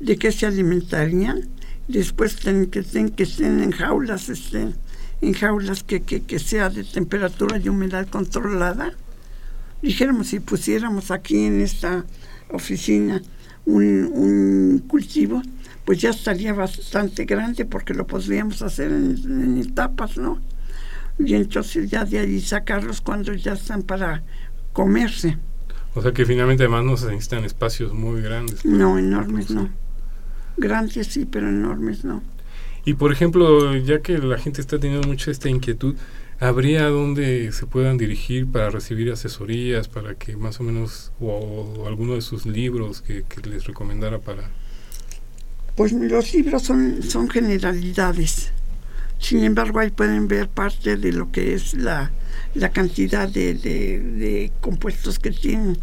de qué se alimentarían. Después que, tienen que estén en jaulas, estén en jaulas que, que, sea de temperatura y humedad controlada. Dijéramos, si pusiéramos aquí en esta oficina un, cultivo, pues ya estaría bastante grande porque lo podríamos hacer en, etapas, ¿no? Y entonces ya de ahí sacarlos cuando ya están para comerse. O sea que finalmente además no se necesitan espacios muy grandes. No, enormes no. Grandes sí, pero enormes no. Y por ejemplo, ya que la gente está teniendo mucha esta inquietud, ¿habría donde se puedan dirigir para recibir asesorías, para que más o menos, o, alguno de sus libros que, les recomendara para... Pues los libros son, son generalidades. Sin embargo, ahí pueden ver parte de lo que es la, la cantidad de, de, de, compuestos que tienen.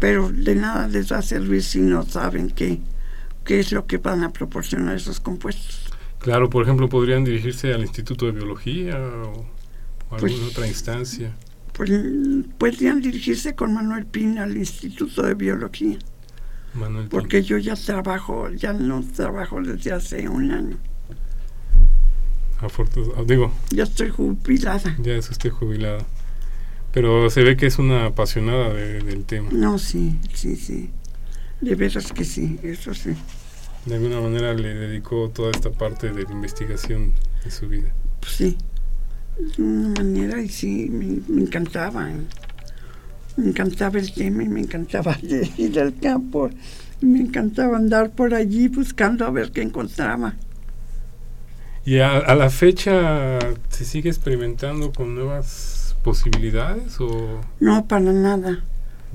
Pero de nada les va a servir si no saben qué, qué es lo que van a proporcionar esos compuestos. Claro, por ejemplo, podrían dirigirse al Instituto de Biología o, a pues, alguna otra instancia. Pues podrían dirigirse con Manuel Pina al Instituto de Biología. Manuel porque yo ya trabajo, ya no trabajo desde hace un año. Ah, digo. Ya estoy jubilada. Ya eso estoy jubilada. Pero se ve que es una apasionada del tema. No, sí, sí, sí. De veras que sí, eso sí de alguna manera le dedicó toda esta parte de la investigación de su vida. Pues sí, de una manera y sí, me, encantaba. Me encantaba el tema y me encantaba ir al campo. Me encantaba andar por allí buscando a ver qué encontraba. ¿Y a, la fecha se sigue experimentando con nuevas posibilidades o...? No, para nada.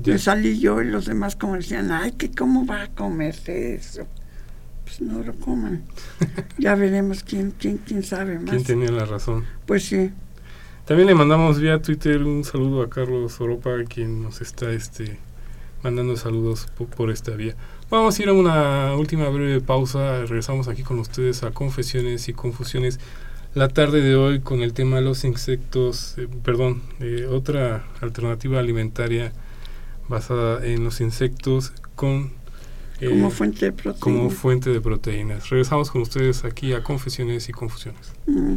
Me salí yo y los demás como decían, ay, que cómo va a comerse eso. Pues, no lo coman. ya veremos quién, quién, quién sabe más. ¿Quién tenía la razón? Pues sí. También le mandamos vía Twitter un saludo a Carlos Oropa, quien nos está este, mandando saludos por, esta vía. Vamos a ir a una última breve pausa. Regresamos aquí con ustedes a Confesiones y Confusiones. La tarde de hoy con el tema de los insectos, eh, perdón, eh, otra alternativa alimentaria basada en los insectos con eh, como fuente de proteínas. Regresamos con ustedes aquí a Confesiones y Confusiones. Mm.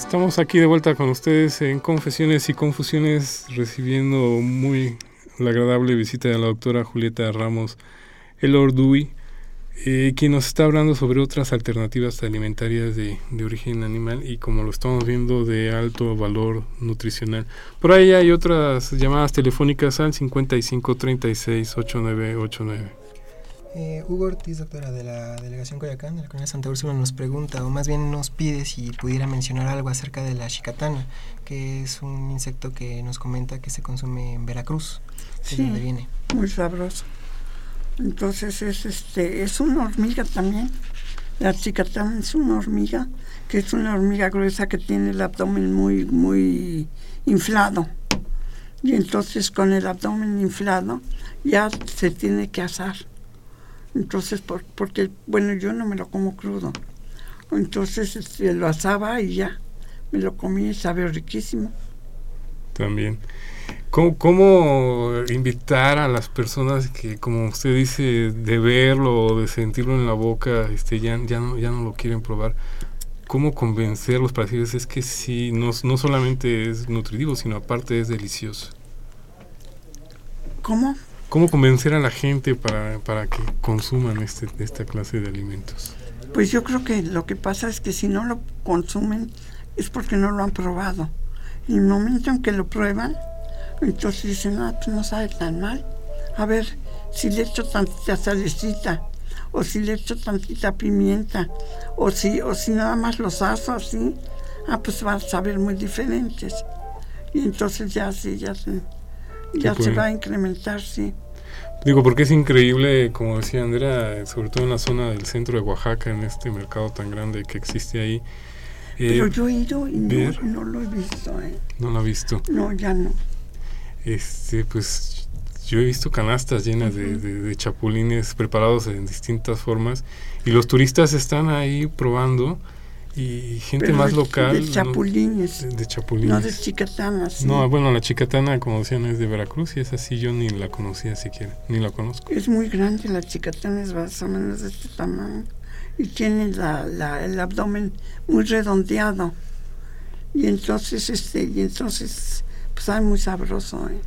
Estamos aquí de vuelta con ustedes en Confesiones y Confusiones, recibiendo muy la agradable visita de la doctora Julieta Ramos Elordui, eh, quien nos está hablando sobre otras alternativas alimentarias de, de, origen animal y como lo estamos viendo de alto valor nutricional. Por ahí hay otras llamadas telefónicas al 5536-8989. Eh, Hugo Ortiz, doctora de la Delegación Coyacán, de la Colonia Santa Úrsula, nos pregunta, o más bien nos pide si pudiera mencionar algo acerca de la chicatana, que es un insecto que nos comenta que se consume en Veracruz, Sí. de donde viene. Muy sabroso. Entonces es este es una hormiga también. La chicatana es una hormiga, que es una hormiga gruesa que tiene el abdomen muy muy inflado. Y entonces con el abdomen inflado ya se tiene que asar. Entonces por- porque bueno, yo no me lo como crudo. Entonces este, lo asaba y ya me lo comí y sabe riquísimo. También. ¿Cómo, ¿Cómo invitar a las personas que, como usted dice, de verlo o de sentirlo en la boca, este, ya, ya, no, ya no lo quieren probar? ¿Cómo convencerlos para decirles es que sí, no, no solamente es nutritivo, sino aparte es delicioso? ¿Cómo? ¿Cómo convencer a la gente para, para que consuman este, esta clase de alimentos? Pues yo creo que lo que pasa es que si no lo consumen es porque no lo han probado. Y el momento en que lo prueban, entonces dicen, ah, pues no sabe tan mal. A ver, si le echo tantita salecita, o si le echo tantita pimienta, o si, o si nada más los aso así, ah, pues van a saber muy diferentes. Y entonces ya sí, ya se, ya se va a incrementar, sí. Digo, porque es increíble, como decía Andrea, sobre todo en la zona del centro de Oaxaca, en este mercado tan grande que existe ahí. eh, Pero yo he ido y no, no lo he visto, ¿eh? no lo ha visto. No, ya no. Este, pues yo he visto canastas llenas de, de- de chapulines preparados en distintas formas y los turistas están ahí probando y gente Pero más local. De ¿no? chapulines. De, de chapulines. No de chicatanas. sí. No, bueno, la chicatana, como decían, es de Veracruz y es así, yo ni la conocía siquiera, ni la conozco. Es muy grande, la chicatana es más o menos de este tamaño. Y tiene la, la- el abdomen muy redondeado. Y entonces, este, y entonces, pues sabe muy sabroso, ¿eh?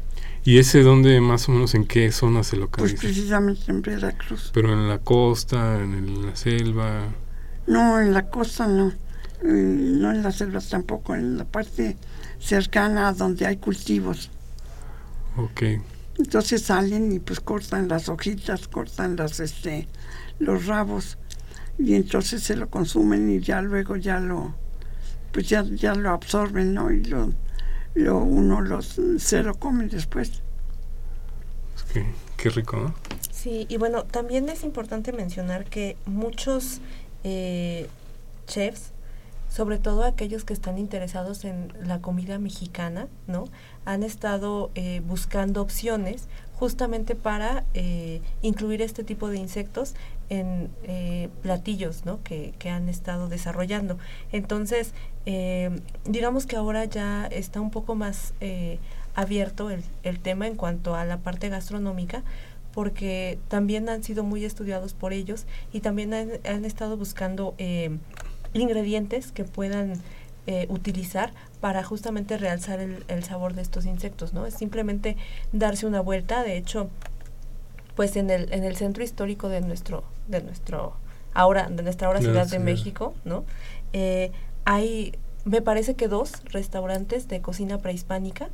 ¿Y ese dónde, más o menos, en qué zona se Pues localiza? precisamente en Veracruz. Pero en la costa, en, el- en la selva. No, en la costa no. Eh, no en las selvas tampoco, en la parte cercana a donde hay cultivos. Ok. Entonces salen y pues cortan las hojitas, cortan las este los rabos y entonces se lo consumen y ya luego ya lo pues ya, ya lo absorben, ¿no? Y lo, lo uno los se lo come después. Es que, qué rico, ¿no? Sí, y bueno, también es importante mencionar que muchos eh, chefs, sobre todo aquellos que están interesados en la comida mexicana, ¿no? Han estado eh, buscando opciones justamente para eh, incluir este tipo de insectos en eh, platillos, ¿no? Que, que han estado desarrollando. Entonces, eh, digamos que ahora ya está un poco más eh, abierto el, el tema en cuanto a la parte gastronómica, porque también han sido muy estudiados por ellos y también han, han estado buscando eh, ingredientes que puedan eh, utilizar para justamente realzar el, el sabor de estos insectos, ¿no? Es simplemente darse una vuelta, de hecho, pues en el, en el centro histórico de nuestro, de nuestro ahora, de nuestra ahora Ciudad de. México, ¿no? Eh, hay, me parece que dos restaurantes de cocina prehispánica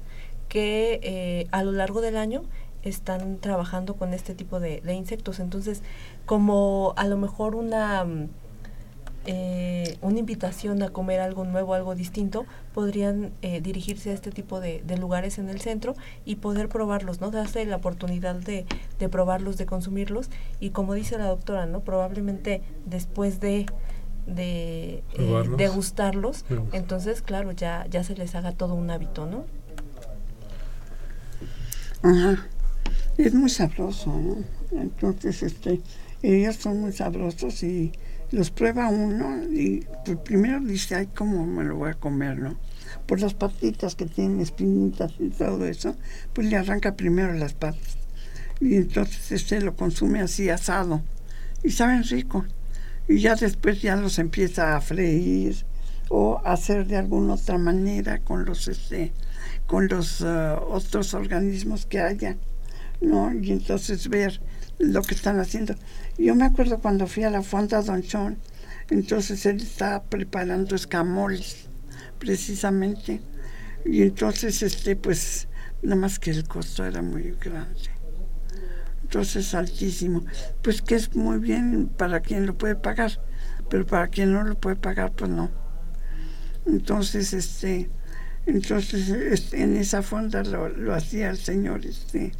que eh, a lo largo del año están trabajando con este tipo de, de insectos. Entonces, como a lo mejor una, mm, eh, una invitación a comer algo nuevo, algo distinto, podrían eh, dirigirse a este tipo de, de lugares en el centro y poder probarlos, ¿no? Darse la oportunidad de, de probarlos, de consumirlos y como dice la doctora, ¿no? Probablemente después de de eh, degustarlos, Degustar. entonces claro, ya, ya se les haga todo un hábito, ¿no? Ajá. Es muy sabroso, ¿no? Entonces, este, ellos son muy sabrosos y los prueba uno y pues, primero dice, ay, ¿cómo me lo voy a comer, no? Por las patitas que tienen espinitas y todo eso, pues le arranca primero las patas. Y entonces este lo consume así asado. Y saben rico. Y ya después ya los empieza a freír o hacer de alguna otra manera con los este con los ah, otros organismos que haya no y entonces ver lo que están haciendo. Yo me acuerdo cuando fui a la fonda Don John entonces él estaba preparando escamoles precisamente. Y entonces este pues nada más que el costo era muy grande. Entonces altísimo. Pues que es muy bien para quien lo puede pagar pero para quien no lo puede pagar pues no. Entonces este entonces en esa fonda lo, hacía el señor este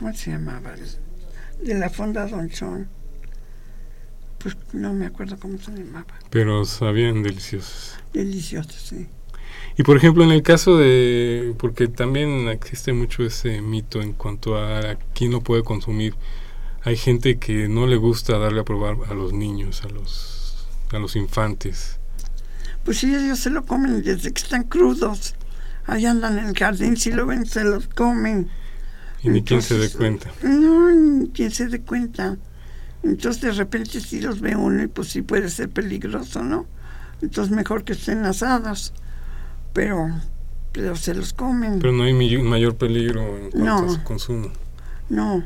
cómo se llamaba de la fonda Don John pues no me acuerdo cómo se llamaba pero sabían deliciosos deliciosos sí y por ejemplo, en el caso de, porque también existe mucho ese mito en cuanto a quién no puede consumir, hay gente que no le gusta darle a probar a los niños, a los, a los infantes. Pues sí, ellos se lo comen desde que están crudos. Ahí andan en el jardín, si lo ven, se los comen. Y ni quien se dé cuenta. No, ni quien se dé cuenta. Entonces de repente si los ve uno y pues sí puede ser peligroso, ¿no? Entonces mejor que estén asados pero, pero se los comen. Pero no hay mayor peligro en cuanto a su consumo. No,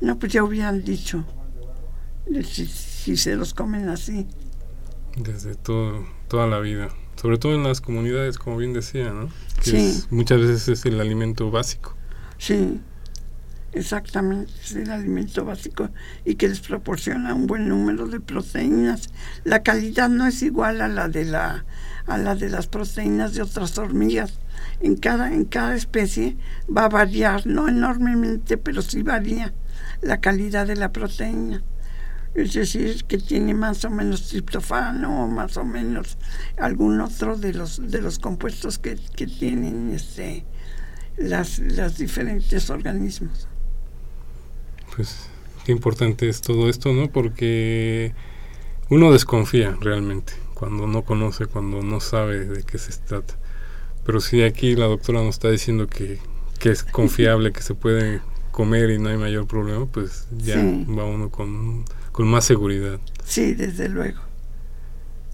no, pues ya hubieran dicho, si, se los comen así. Desde todo, toda la vida, sobre todo en las comunidades, como bien decía, ¿no? Que muchas veces es el alimento básico. Sí, exactamente, es el alimento básico y que les proporciona un buen número de proteínas. La calidad no es igual a la de la a la de las proteínas de otras hormigas. En cada, en cada especie va a variar, no enormemente, pero sí varía la calidad de la proteína. Es decir, que tiene más o menos triptofano o más o menos algún otro de los, de los compuestos que, que tienen este, las, las diferentes organismos. Pues qué importante es todo esto, ¿no? Porque uno desconfía realmente cuando no conoce, cuando no sabe de qué se trata. Pero si aquí la doctora nos está diciendo que, que es confiable, que se puede comer y no hay mayor problema, pues ya va uno con, con más seguridad. Sí, desde luego.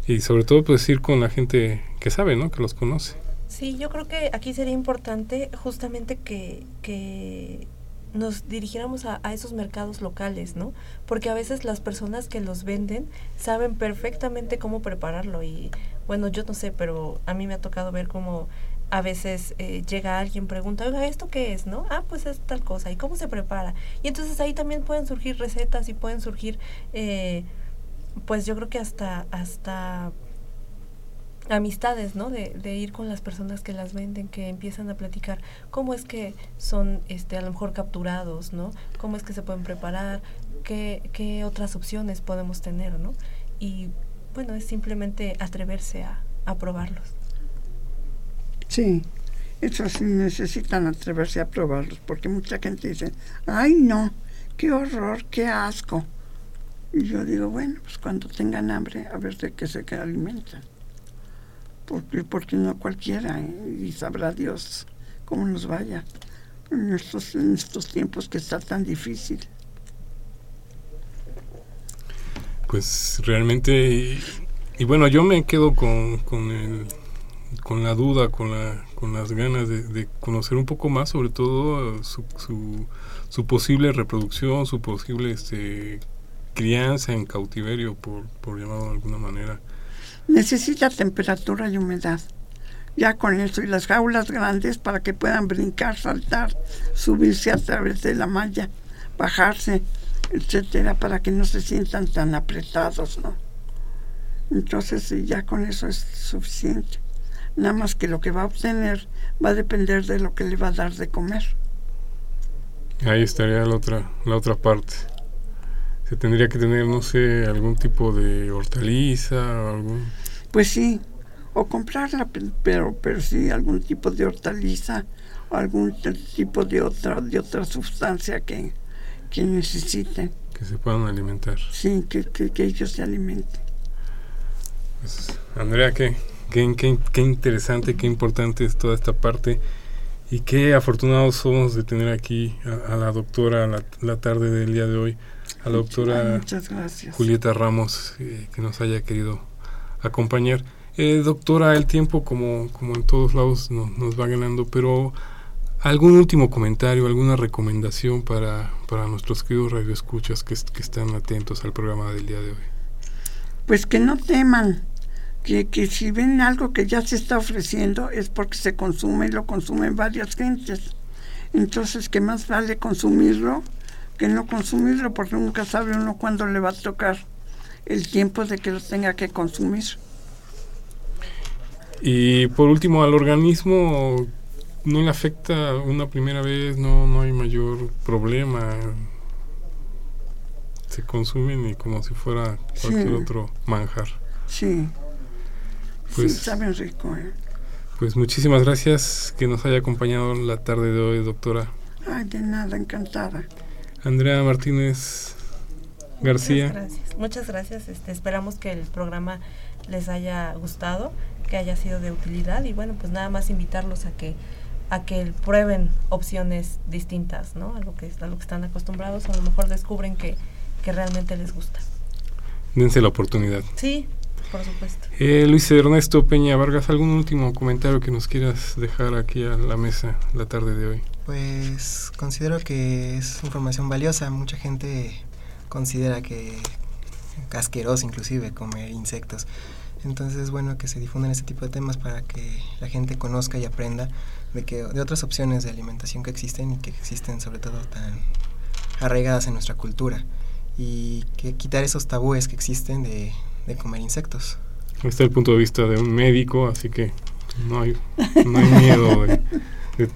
Y sobre todo pues ir con la gente que sabe, ¿no? Que los conoce. Sí, yo creo que aquí sería importante justamente que, que nos dirigiéramos a, esos mercados locales, ¿no? Porque a veces las personas que los venden saben perfectamente cómo prepararlo y bueno, yo no sé, pero a mí me ha tocado ver cómo a veces eh, llega alguien, pregunta, oiga, ¿esto qué es? ¿No? Ah, pues es tal cosa. ¿Y cómo se prepara? Y entonces ahí también pueden surgir recetas y pueden surgir, eh, pues yo creo que hasta, hasta amistades, ¿no? De, ir con las personas que las venden, que empiezan a platicar cómo es que son, este, a lo mejor capturados, ¿no? Cómo es que se pueden preparar, qué, qué otras opciones podemos tener, ¿no? Y bueno, es simplemente atreverse a, a probarlos. Sí, eso sí necesitan atreverse a probarlos, porque mucha gente dice, ay no, qué horror, qué asco. Y yo digo, bueno, pues cuando tengan hambre, a ver de qué se alimentan porque, porque no cualquiera, ¿eh? y sabrá Dios cómo nos vaya en estos, en estos tiempos que está tan difícil. Pues realmente, y, bueno, yo me quedo con, con, el, con la duda, con, la, con las ganas de, conocer un poco más, sobre todo su, su, su posible reproducción, su posible este, crianza en cautiverio, por, por llamarlo de alguna manera necesita temperatura y humedad. Ya con eso y las jaulas grandes para que puedan brincar, saltar, subirse a través de la malla, bajarse, etcétera, para que no se sientan tan apretados, ¿no? Entonces ya con eso es suficiente. Nada más que lo que va a obtener va a depender de lo que le va a dar de comer. Ahí estaría la otra, la otra parte tendría que tener, no sé, algún tipo de hortaliza o algún... Pues sí, o comprarla, pero, pero sí, algún tipo de hortaliza o algún tipo de otra, de otra sustancia que, que necesiten. Que se puedan alimentar. Sí, que, que, ellos se alimenten. Pues, Andrea, qué, qué, qué, qué interesante, qué importante es toda esta parte. Y qué afortunados somos de tener aquí a, la doctora la, la, tarde del día de hoy a la doctora Julieta Ramos eh, que nos haya querido acompañar. Eh, doctora, el tiempo como, como en todos lados nos va ganando, pero ¿algún último comentario, alguna recomendación para, para nuestros queridos radioescuchas que, que están atentos al programa del día de hoy? Pues que no teman, que, que si ven algo que ya se está ofreciendo es porque se consume y lo consumen varias gentes. Entonces, que más vale consumirlo que no consumirlo, porque nunca sabe uno cuándo le va a tocar el tiempo de que lo tenga que consumir. Y por último, al organismo no le afecta una primera vez, no, no hay mayor problema. Se consumen y como si fuera cualquier otro manjar. Sí. Pues, sí, saben rico. ¿eh? Pues muchísimas gracias que nos haya acompañado la tarde de hoy, doctora. Ay, de nada, encantada. Andrea Martínez García. Muchas gracias. Muchas gracias. Este, esperamos que el programa les haya gustado, que haya sido de utilidad y bueno, pues nada más invitarlos a que a que prueben opciones distintas, ¿no? A lo que, a lo que están acostumbrados, a lo mejor descubren que, que realmente les gusta. Dense la oportunidad. Sí, por supuesto. Eh, Luis Ernesto Peña Vargas, ¿algún último comentario que nos quieras dejar aquí a la mesa la tarde de hoy? Pues considero que es información valiosa. Mucha gente considera que casqueros inclusive comer insectos. Entonces es bueno que se difundan este tipo de temas para que la gente conozca y aprenda de que de otras opciones de alimentación que existen y que existen sobre todo tan arraigadas en nuestra cultura y que quitar esos tabúes que existen de comer insectos. Este es el punto de vista de un médico, así que no hay, no hay miedo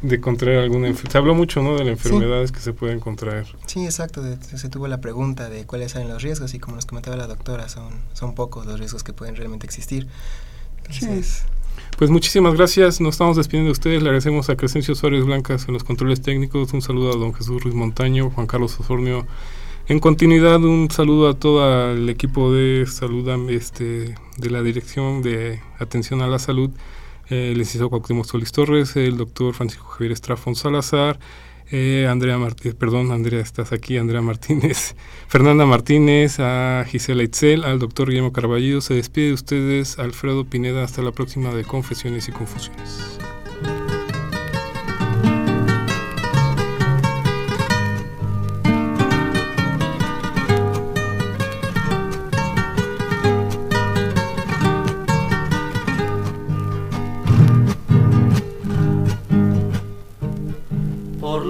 de, contraer alguna enfermedad. Se habló mucho ¿no? de las enfermedades que se pueden contraer. Sí, exacto. se tuvo la pregunta de cuáles eran los riesgos y como nos comentaba la doctora, son, son pocos los riesgos que pueden realmente existir. Pues muchísimas gracias, nos estamos despidiendo de ustedes, le agradecemos a Crescencio Suárez Blancas en los controles técnicos, un saludo a don Jesús Ruiz Montaño, Juan Carlos Osornio en continuidad, un saludo a todo el equipo de salud este, de la Dirección de Atención a la Salud, eh, el licenciado Cuauhtémoc Solís Torres, el doctor Francisco Javier Estrafón Salazar, eh, Andrea Martínez, perdón, Andrea, estás aquí, Andrea Martínez, Fernanda Martínez, a Gisela Itzel, al doctor Guillermo Carballido. Se despide de ustedes Alfredo Pineda. Hasta la próxima de Confesiones y Confusiones.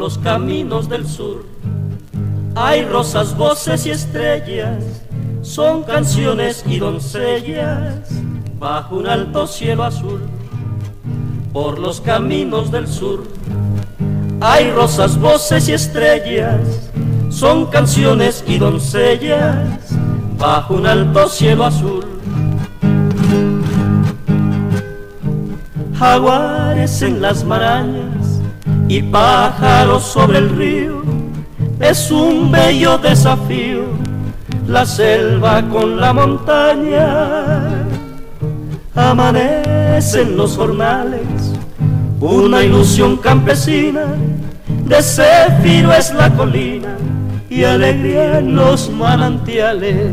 Los caminos del sur. Hay rosas, voces y estrellas, son canciones y doncellas bajo un alto cielo azul. Por los caminos del sur hay rosas, voces y estrellas, son canciones y doncellas bajo un alto cielo azul. Jaguares en las marañas y pájaros sobre el río. Es un bello desafío, la selva con la montaña. Amanecen los jornales, una ilusión campesina, de céfiro es la colina y alegría en los manantiales.